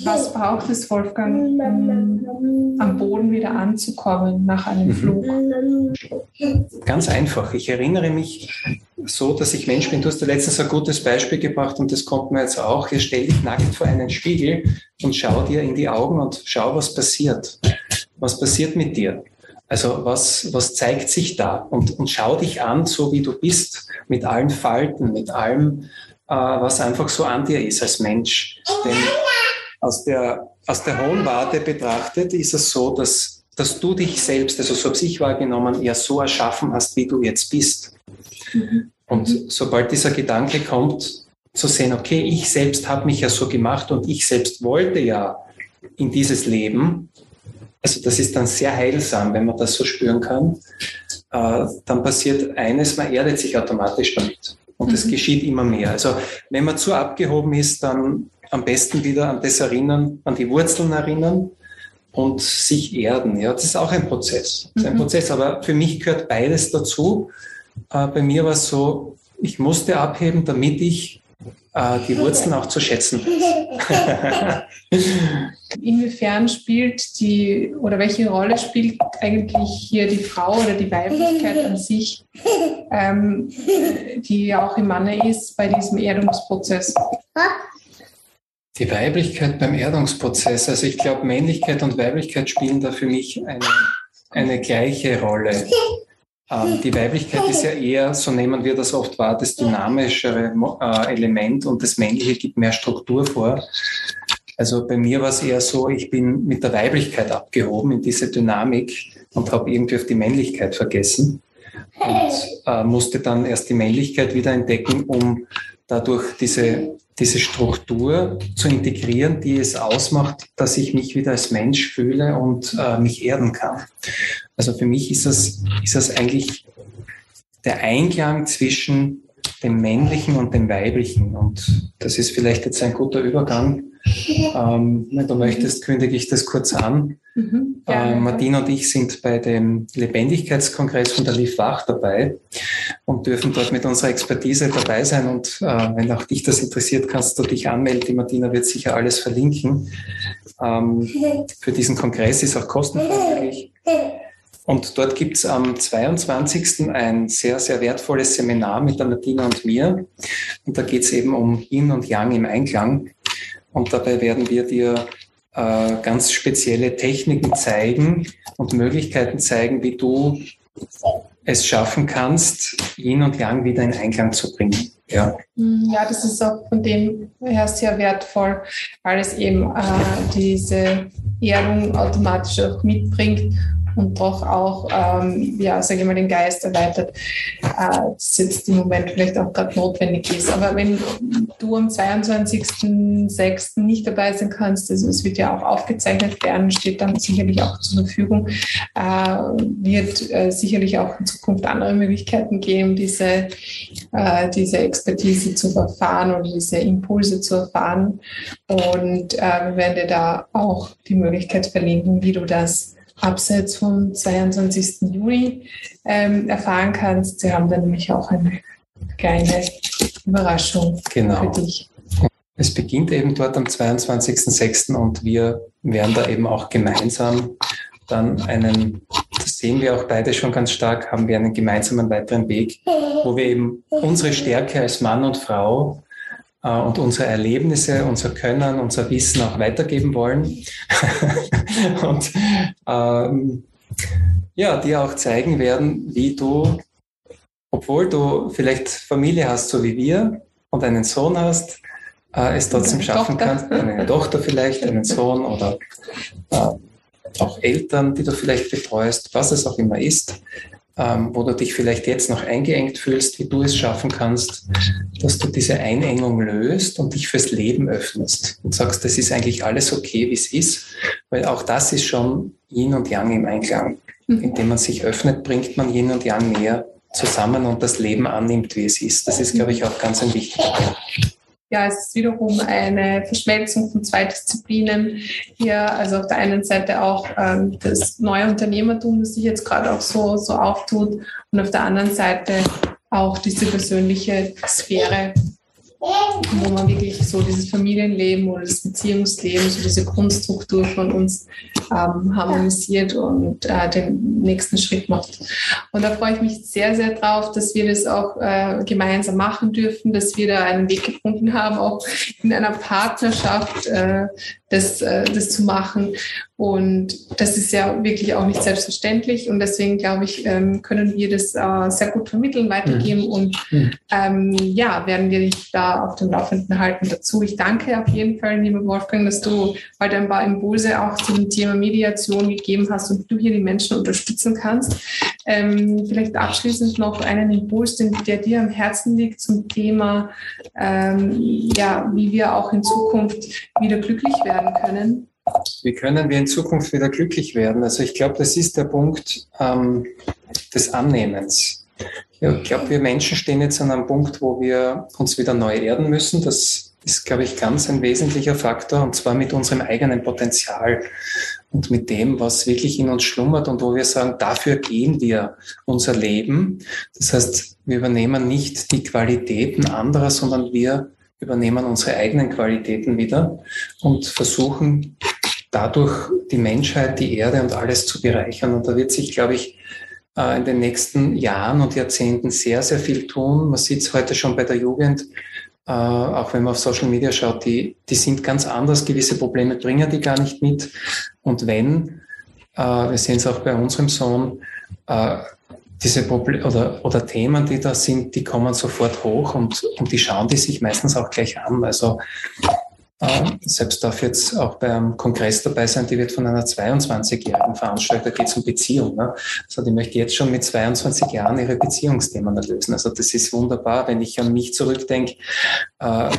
Was braucht es, Wolfgang, um am Boden wieder anzukommen nach einem mhm. Flug? Ganz einfach. Ich erinnere mich so, dass ich Mensch bin. Du hast da letztens ein gutes Beispiel gebracht und das kommt mir jetzt auch. Hier stell dich nackt vor einen Spiegel und schau dir in die Augen und schau, was passiert. Was passiert mit dir? Also was, was zeigt sich da? Und, und schau dich an, so wie du bist, mit allen Falten, mit allem, was einfach so an dir ist als Mensch. Denn aus der, aus der hohen Warte betrachtet ist es so, dass, dass du dich selbst, also so habe ich wahrgenommen, ja so erschaffen hast, wie du jetzt bist. Mhm. Und sobald dieser Gedanke kommt, zu sehen, okay, ich selbst habe mich ja so gemacht und ich selbst wollte ja in dieses Leben, also das ist dann sehr heilsam, wenn man das so spüren kann, äh, dann passiert eines, man erdet sich automatisch damit. Und es mhm. geschieht immer mehr. Also wenn man zu abgehoben ist, dann am besten wieder an das erinnern, an die Wurzeln erinnern und sich erden. Ja, das ist auch ein Prozess. Das ist ein mhm. Prozess, aber für mich gehört beides dazu. Äh, bei mir war es so, ich musste abheben, damit ich äh, die Wurzeln auch zu schätzen. Inwiefern spielt die oder welche Rolle spielt eigentlich hier die Frau oder die Weiblichkeit an sich, ähm, die ja auch im Manne ist, bei diesem Erdungsprozess? Die Weiblichkeit beim Erdungsprozess, also ich glaube, Männlichkeit und Weiblichkeit spielen da für mich eine, eine gleiche Rolle. Ähm, die Weiblichkeit ist ja eher, so nehmen wir das oft wahr, das dynamischere äh, Element und das Männliche gibt mehr Struktur vor. Also bei mir war es eher so, ich bin mit der Weiblichkeit abgehoben in diese Dynamik und habe irgendwie auf die Männlichkeit vergessen und äh, musste dann erst die Männlichkeit wieder entdecken, um dadurch diese, diese Struktur zu integrieren, die es ausmacht, dass ich mich wieder als Mensch fühle und äh, mich erden kann. Also für mich ist das, ist das eigentlich der Einklang zwischen dem Männlichen und dem Weiblichen. Und das ist vielleicht jetzt ein guter Übergang. Ähm, wenn du möchtest, kündige ich das kurz an. Mhm, äh, Martina und ich sind bei dem Lebendigkeitskongress von der Liv Wach dabei und dürfen dort mit unserer Expertise dabei sein. Und äh, wenn auch dich das interessiert, kannst du dich anmelden. Die Martina wird sicher alles verlinken. Ähm, für diesen Kongress ist auch kostenfrei. Und dort gibt es am 22. ein sehr, sehr wertvolles Seminar mit der Martina und mir. Und da geht es eben um Yin und Yang im Einklang. Und dabei werden wir dir äh, ganz spezielle Techniken zeigen und Möglichkeiten zeigen, wie du es schaffen kannst, Yin und Yang wieder in Einklang zu bringen. ja. Hm, ja, das ist auch von dem her sehr wertvoll, weil es eben äh, diese Ehrung automatisch auch mitbringt und doch auch, ähm, ja, sage ich mal, den Geist erweitert, äh, das jetzt im Moment vielleicht auch gerade notwendig ist. Aber wenn du am 22.06. nicht dabei sein kannst, also es wird ja auch aufgezeichnet werden, steht dann sicherlich auch zur Verfügung, äh, wird äh, sicherlich auch in Zukunft andere Möglichkeiten geben, diese, äh, diese Expertise zu erfahren oder diese Impulse zu erfahren. Und äh, wir werden dir da auch die Möglichkeit verlinken, wie du das abseits vom 22. Juni ähm, erfahren kannst. Sie haben dann nämlich auch eine kleine Überraschung genau. für dich. Es beginnt eben dort am 22.06. und wir werden da eben auch gemeinsam dann einen, das sehen wir auch beide schon ganz stark, haben wir einen gemeinsamen weiteren Weg, wo wir eben unsere Stärke als Mann und Frau und unsere Erlebnisse, unser Können, unser Wissen auch weitergeben wollen. und ähm, ja, dir auch zeigen werden, wie du, obwohl du vielleicht Familie hast, so wie wir, und einen Sohn hast, äh, es trotzdem schaffen Tochter. kannst, eine Tochter vielleicht, einen Sohn oder äh, auch Eltern, die du vielleicht betreust, was es auch immer ist, ähm, wo du dich vielleicht jetzt noch eingeengt fühlst, wie du es schaffen kannst, dass du diese Einengung löst und dich fürs Leben öffnest und sagst, das ist eigentlich alles okay, wie es ist, weil auch das ist schon Yin und Yang im Einklang. Mhm. Indem man sich öffnet, bringt man Yin und Yang näher zusammen und das Leben annimmt, wie es ist. Das ist, glaube ich, auch ganz ein wichtiger Punkt ja, es ist wiederum eine Verschmelzung von zwei Disziplinen hier. Also auf der einen Seite auch ähm, das neue Unternehmertum, das sich jetzt gerade auch so, so auftut und auf der anderen Seite auch diese persönliche Sphäre, wo man wirklich so dieses Familienleben oder das Beziehungsleben, so diese Grundstruktur von uns ähm, harmonisiert und äh, den nächsten Schritt macht. Und da freue ich mich sehr, sehr drauf, dass wir das auch äh, gemeinsam machen dürfen, dass wir da einen Weg gefunden haben, auch in einer Partnerschaft äh, das, äh, das zu machen. Und das ist ja wirklich auch nicht selbstverständlich. Und deswegen, glaube ich, ähm, können wir das äh, sehr gut vermitteln, weitergeben. Mhm. Und ähm, ja, werden wir dich da auf dem Laufenden halten dazu. Ich danke auf jeden Fall, lieber Wolfgang, dass du heute ein paar Impulse auch zu dem Thema Mediation gegeben hast und du hier die Menschen unterstützen kannst. Ähm, vielleicht abschließend noch einen Impuls, den, der dir am Herzen liegt zum Thema, ähm, ja, wie wir auch in Zukunft wieder glücklich werden können. Wie können wir in Zukunft wieder glücklich werden? Also ich glaube, das ist der Punkt ähm, des Annehmens. Ich glaube, wir Menschen stehen jetzt an einem Punkt, wo wir uns wieder neu erden müssen. Das ist, glaube ich, ganz ein wesentlicher Faktor und zwar mit unserem eigenen Potenzial und mit dem, was wirklich in uns schlummert und wo wir sagen, dafür gehen wir unser Leben. Das heißt, wir übernehmen nicht die Qualitäten anderer, sondern wir übernehmen unsere eigenen Qualitäten wieder und versuchen dadurch die Menschheit, die Erde und alles zu bereichern. Und da wird sich, glaube ich, äh, in den nächsten Jahren und Jahrzehnten sehr, sehr viel tun. Man sieht es heute schon bei der Jugend, äh, auch wenn man auf Social Media schaut, die, die sind ganz anders. Gewisse Probleme bringen die gar nicht mit. Und wenn, äh, wir sehen es auch bei unserem Sohn, diese Probleme oder, oder Themen, die da sind, die kommen sofort hoch und, und die schauen die sich meistens auch gleich an. Also äh, selbst darf jetzt auch beim Kongress dabei sein, die wird von einer 22-jährigen veranstaltet, da geht es um Beziehung. Ne? Also die möchte jetzt schon mit 22 Jahren ihre Beziehungsthemen lösen. Also das ist wunderbar, wenn ich an mich zurückdenke. Äh,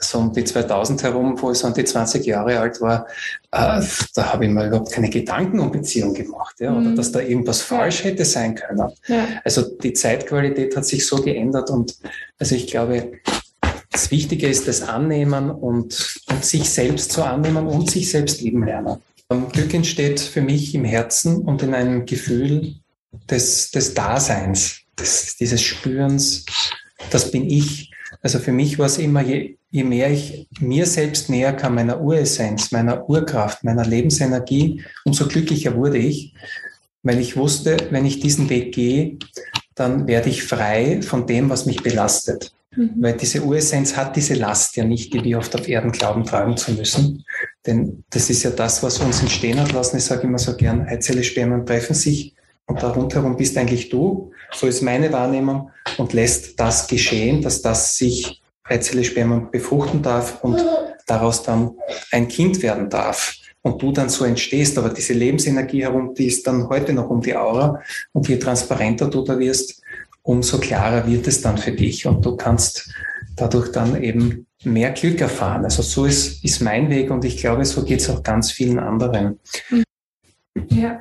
so um die 2000 herum, wo ich so um die 20 Jahre alt war, äh, da habe ich mir überhaupt keine Gedanken um Beziehung gemacht, ja, oder mhm. dass da irgendwas falsch hätte sein können. Ja. Also die Zeitqualität hat sich so geändert und also ich glaube, das Wichtige ist das Annehmen und, und sich selbst zu annehmen und sich selbst lieben lernen. Glück entsteht für mich im Herzen und in einem Gefühl des, des Daseins, des, dieses Spürens, das bin ich. Also für mich war es immer, je, je mehr ich mir selbst näher kam, meiner Uressenz, meiner Urkraft, meiner Lebensenergie, umso glücklicher wurde ich, weil ich wusste, wenn ich diesen Weg gehe, dann werde ich frei von dem, was mich belastet. Mhm. Weil diese Uressenz hat diese Last ja nicht, die wir oft auf Erden glauben, tragen zu müssen. Denn das ist ja das, was uns entstehen hat lassen. Ich sage immer so gern, Eizelle, Spermien treffen sich und da rundherum bist eigentlich du, so ist meine Wahrnehmung, und lässt das geschehen, dass das sich Eizelle, Sperma befruchten darf und daraus dann ein Kind werden darf und du dann so entstehst. Aber diese Lebensenergie herum, die ist dann heute noch um die Aura und je transparenter du da wirst, umso klarer wird es dann für dich und du kannst dadurch dann eben mehr Glück erfahren. Also so ist, ist mein Weg und ich glaube, so geht es auch ganz vielen anderen. Ja,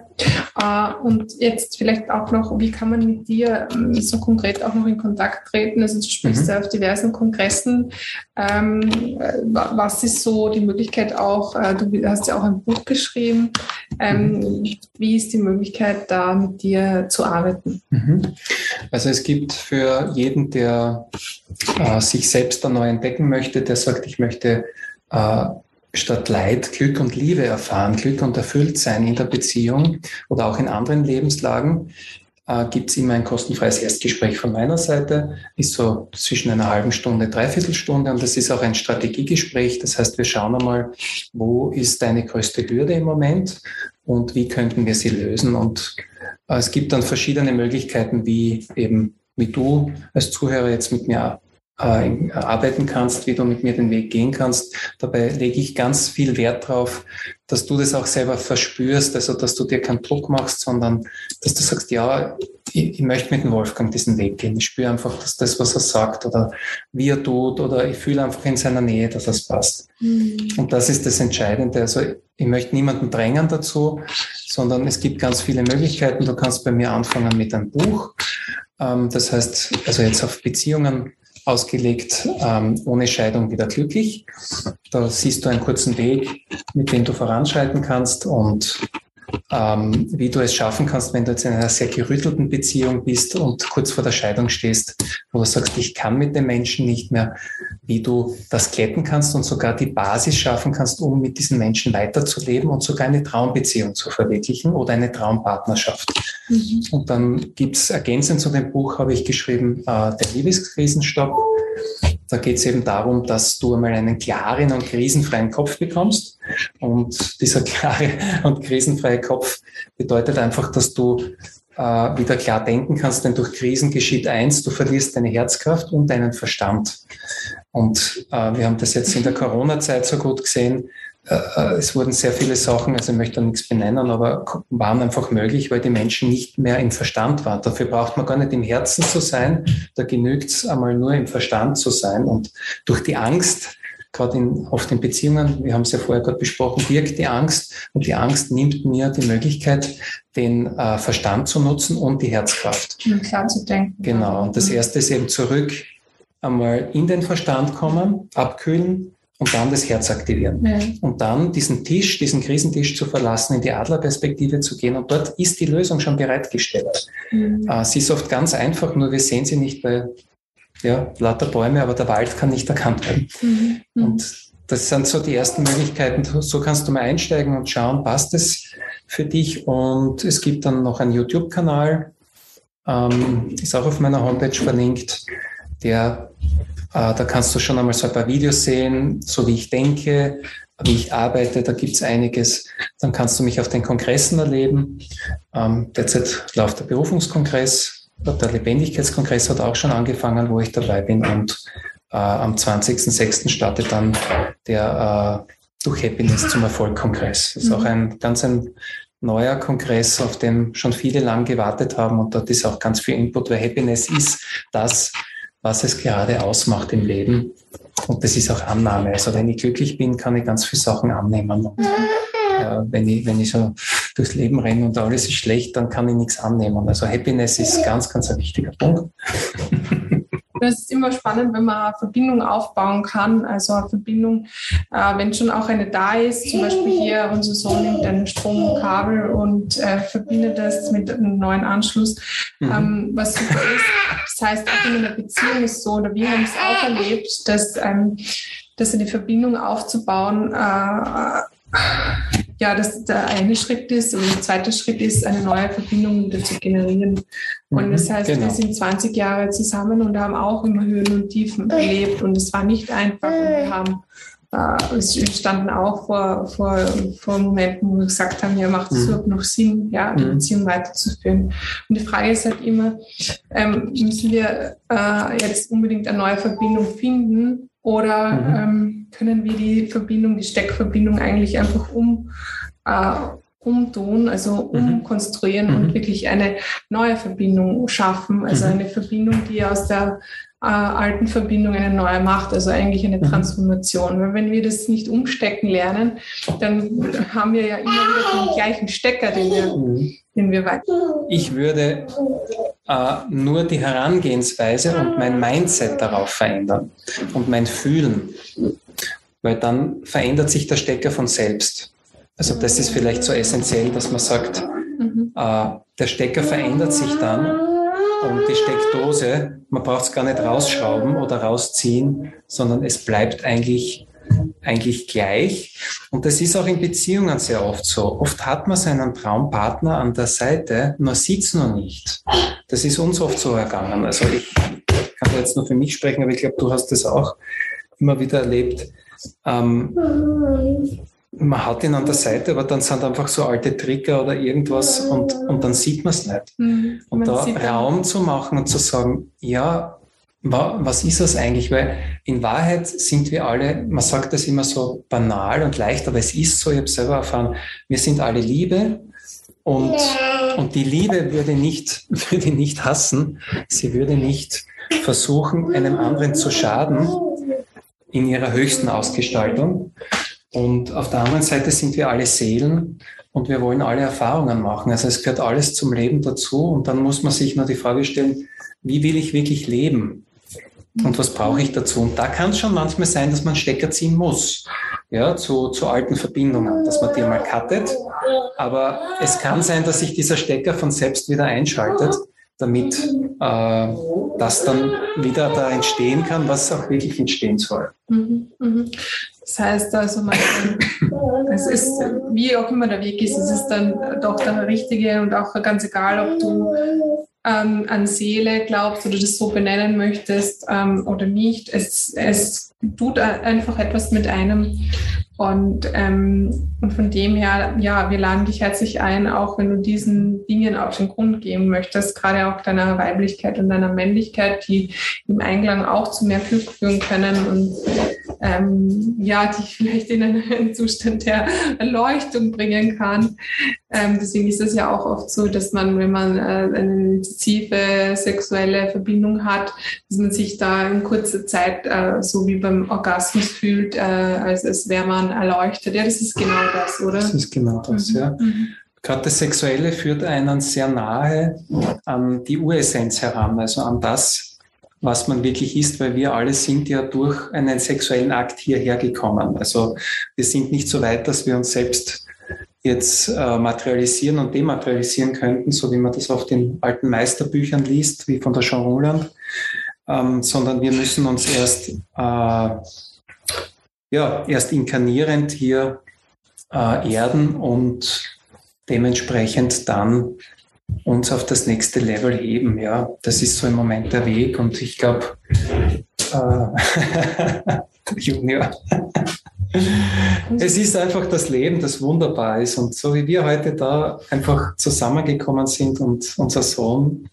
äh, und jetzt vielleicht auch noch, wie kann man mit dir ähm, so konkret auch noch in Kontakt treten? Also du sprichst mhm. ja auf diversen Kongressen. Ähm, was ist so die Möglichkeit auch, äh, du hast ja auch ein Buch geschrieben, ähm, mhm. wie ist die Möglichkeit da mit dir zu arbeiten? Mhm. Also es gibt für jeden, der äh, sich selbst da neu entdecken möchte, der sagt, ich möchte statt Leid Glück und Liebe erfahren, Glück und erfüllt sein in der Beziehung oder auch in anderen Lebenslagen, äh, gibt es immer ein kostenfreies Erstgespräch von meiner Seite, ist so zwischen einer halben Stunde, dreiviertel Stunde und das ist auch ein Strategiegespräch. Das heißt, wir schauen einmal, wo ist deine größte Hürde im Moment und wie könnten wir sie lösen. Und äh, es gibt dann verschiedene Möglichkeiten, wie eben wie du als Zuhörer jetzt mit mir äh, arbeiten kannst, wie du mit mir den Weg gehen kannst. Dabei lege ich ganz viel Wert drauf, dass du das auch selber verspürst, also dass du dir keinen Druck machst, sondern dass du sagst, ja, ich, ich möchte mit dem Wolfgang diesen Weg gehen. Ich spüre einfach, dass das, was er sagt oder wie er tut oder ich fühle einfach in seiner Nähe, dass das passt. Mhm. Und das ist das Entscheidende. Also ich möchte niemanden drängen dazu, sondern es gibt ganz viele Möglichkeiten. Du kannst bei mir anfangen mit einem Buch. Ähm, das heißt, also jetzt auf Beziehungen ausgelegt, ähm, ohne Scheidung wieder glücklich. Da siehst du einen kurzen Weg, mit dem du voranschreiten kannst und ähm, wie du es schaffen kannst, wenn du jetzt in einer sehr gerüttelten Beziehung bist und kurz vor der Scheidung stehst, wo du sagst, ich kann mit dem Menschen nicht mehr, wie du das glätten kannst und sogar die Basis schaffen kannst, um mit diesen Menschen weiterzuleben und sogar eine Traumbeziehung zu verwirklichen oder eine Traumpartnerschaft. Mhm. Und dann gibt's ergänzend zu dem Buch, habe ich geschrieben, äh, der Liebeskrisenstopp. Da geht es eben darum, dass du einmal einen klaren und krisenfreien Kopf bekommst. Und dieser klare und krisenfreie Kopf bedeutet einfach, dass du äh, wieder klar denken kannst, denn durch Krisen geschieht eins, du verlierst deine Herzkraft und deinen Verstand. Und äh, wir haben das jetzt in der Corona-Zeit so gut gesehen. Äh, äh, es wurden sehr viele Sachen, also ich möchte da nichts benennen, aber waren einfach möglich, weil die Menschen nicht mehr im Verstand waren. Dafür braucht man gar nicht im Herzen zu sein, da genügt es einmal nur im Verstand zu sein. Und durch die Angst, gerade in, oft in Beziehungen, wir haben es ja vorher gerade besprochen, wirkt die Angst und die Angst nimmt mir die Möglichkeit, den äh, Verstand zu nutzen und die Herzkraft. Und klar zu denken. Genau, und das erste ist eben zurück einmal in den Verstand kommen, abkühlen, und dann das Herz aktivieren. Ja. Und dann diesen Tisch, diesen Krisentisch zu verlassen, in die Adlerperspektive zu gehen. Und dort ist die Lösung schon bereitgestellt. Mhm. Äh, sie ist oft ganz einfach, nur wir sehen sie nicht, weil ja, lauter Bäume, aber der Wald kann nicht erkannt werden. Mhm. Und das sind so die ersten Möglichkeiten. So kannst du mal einsteigen und schauen, passt es für dich. Und es gibt dann noch einen YouTube-Kanal, ähm, ist auch auf meiner Homepage verlinkt, der äh, da kannst du schon einmal so ein paar Videos sehen, so wie ich denke, wie ich arbeite, da gibt es einiges. Dann kannst du mich auf den Kongressen erleben. Ähm, derzeit läuft der Berufungskongress, der Lebendigkeitskongress hat auch schon angefangen, wo ich dabei bin. Und äh, am 20.06. startet dann der äh, durch Happiness zum Erfolg-Kongress. Das ist auch ein ganz ein neuer Kongress, auf den schon viele lang gewartet haben. Und dort ist auch ganz viel Input, weil Happiness ist das, was es gerade ausmacht im Leben. Und das ist auch Annahme. Also wenn ich glücklich bin, kann ich ganz viele Sachen annehmen. Und, äh, wenn, ich, wenn ich so durchs Leben renne und alles ist schlecht, dann kann ich nichts annehmen. Also Happiness ist ganz, ganz ein wichtiger Punkt. Es ist immer spannend, wenn man eine Verbindung aufbauen kann. Also eine Verbindung, äh, wenn schon auch eine da ist, zum Beispiel hier unser Sohn nimmt ein Stromkabel und äh, verbindet das mit einem neuen Anschluss, mhm. ähm, was super ist. Das heißt, auch in einer Beziehung ist so, oder wir haben es auch erlebt, dass, ähm, dass eine Verbindung aufzubauen, äh, ja, dass der eine Schritt ist und der zweite Schritt ist, eine neue Verbindung zu generieren. Und mhm, das heißt, genau. wir sind 20 Jahre zusammen und haben auch immer Höhen und Tiefen erlebt und es war nicht einfach und wir haben äh, wir standen auch vor, vor, vor Momenten, wo wir gesagt haben, ja, macht es mhm. überhaupt noch Sinn, ja, die mhm. Beziehung weiterzuführen? Und die Frage ist halt immer, ähm, müssen wir äh, jetzt unbedingt eine neue Verbindung finden oder mhm. ähm, können wir die Verbindung, die Steckverbindung eigentlich einfach um äh, umtun, also mhm. umkonstruieren mhm. und wirklich eine neue Verbindung schaffen, also mhm. eine Verbindung, die aus der äh, alten Verbindung eine neue macht, also eigentlich eine mhm. Transformation. Weil wenn wir das nicht umstecken lernen, dann haben wir ja immer wieder den gleichen Stecker, den wir, den wir weiter. Ich würde äh, nur die Herangehensweise und mein Mindset darauf verändern und mein Fühlen, weil dann verändert sich der Stecker von selbst. Also das ist vielleicht so essentiell, dass man sagt, mhm. äh, der Stecker verändert sich dann und die Steckdose, man braucht es gar nicht rausschrauben oder rausziehen, sondern es bleibt eigentlich, eigentlich gleich. Und das ist auch in Beziehungen sehr oft so. Oft hat man seinen Traumpartner an der Seite, man sieht es noch nicht. Das ist uns oft so ergangen. Also ich kann jetzt nur für mich sprechen, aber ich glaube, du hast das auch immer wieder erlebt. Ähm, man hat ihn an der Seite, aber dann sind einfach so alte Trigger oder irgendwas und, und dann sieht man es nicht. Mhm. Und da Raum zu machen und zu sagen, ja, was ist das eigentlich? Weil in Wahrheit sind wir alle, man sagt das immer so banal und leicht, aber es ist so, ich habe selber erfahren, wir sind alle Liebe und, und die Liebe würde nicht, würde nicht hassen, sie würde nicht versuchen, einem anderen zu schaden in ihrer höchsten Ausgestaltung, und auf der anderen Seite sind wir alle Seelen und wir wollen alle Erfahrungen machen. Also es gehört alles zum Leben dazu und dann muss man sich nur die Frage stellen, wie will ich wirklich leben? Und was brauche ich dazu? Und da kann es schon manchmal sein, dass man Stecker ziehen muss, ja, zu, zu alten Verbindungen, dass man die mal cuttet. Aber es kann sein, dass sich dieser Stecker von selbst wieder einschaltet, damit äh, das dann wieder da entstehen kann, was auch wirklich entstehen soll. Mhm, mh. Das heißt also, man, es ist, wie auch immer der Weg ist, es ist dann doch der richtige und auch ganz egal, ob du ähm, an Seele glaubst oder das so benennen möchtest ähm, oder nicht. Es, es tut einfach etwas mit einem. Und, ähm, und von dem her, ja, wir laden dich herzlich ein, auch wenn du diesen Dingen auf den Grund gehen möchtest, gerade auch deiner Weiblichkeit und deiner Männlichkeit, die im Einklang auch zu mehr Glück führen können und ähm, ja, dich vielleicht in einen Zustand der Erleuchtung bringen kann. Ähm, deswegen ist es ja auch oft so, dass man, wenn man äh, eine intensive sexuelle Verbindung hat, dass man sich da in kurzer Zeit äh, so wie beim Orgasmus fühlt, äh, als, als wäre man erleuchtet. Ja, das ist genau das, oder? Das ist genau das, mhm. ja. Mhm. Gerade das Sexuelle führt einen sehr nahe an die Uressenz heran, also an das, was man wirklich ist, weil wir alle sind ja durch einen sexuellen Akt hierher gekommen. Also wir sind nicht so weit, dass wir uns selbst jetzt äh, materialisieren und dematerialisieren könnten, so wie man das auf den alten Meisterbüchern liest, wie von der Jean Roland, ähm, sondern wir müssen uns erst, äh, ja, erst inkarnierend hier äh, erden und dementsprechend dann uns auf das nächste Level heben. Ja, das ist so im Moment der Weg und ich glaube, äh, Junior. es ist einfach das Leben, das wunderbar ist. Und so wie wir heute da einfach zusammengekommen sind und unser Sohn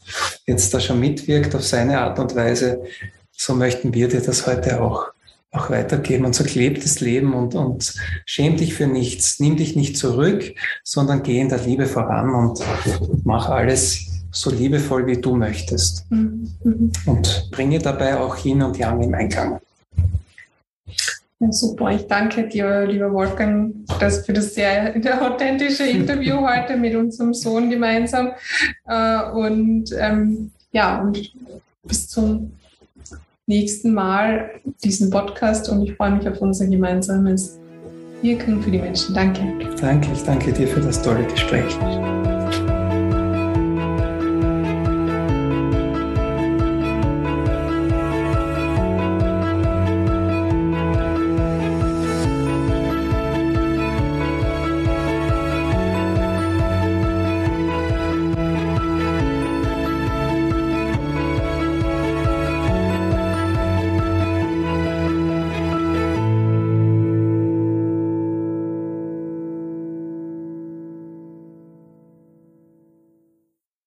jetzt da schon mitwirkt auf seine Art und Weise, so möchten wir dir das heute auch auch weitergeben und so lebt das Leben und, und schäm dich für nichts, nimm dich nicht zurück, sondern geh in der Liebe voran und mach alles so liebevoll, wie du möchtest. Mhm. Und bringe dabei auch Yin und Yang im Einklang. Ja, super, ich danke dir, lieber Wolfgang, das für das sehr authentische Interview heute mit unserem Sohn gemeinsam. Äh, und ähm, ja, und bis zum nächsten Mal diesen Podcast und ich freue mich auf unser gemeinsames Wirken für die Menschen. Danke. Danke, ich danke dir für das tolle Gespräch.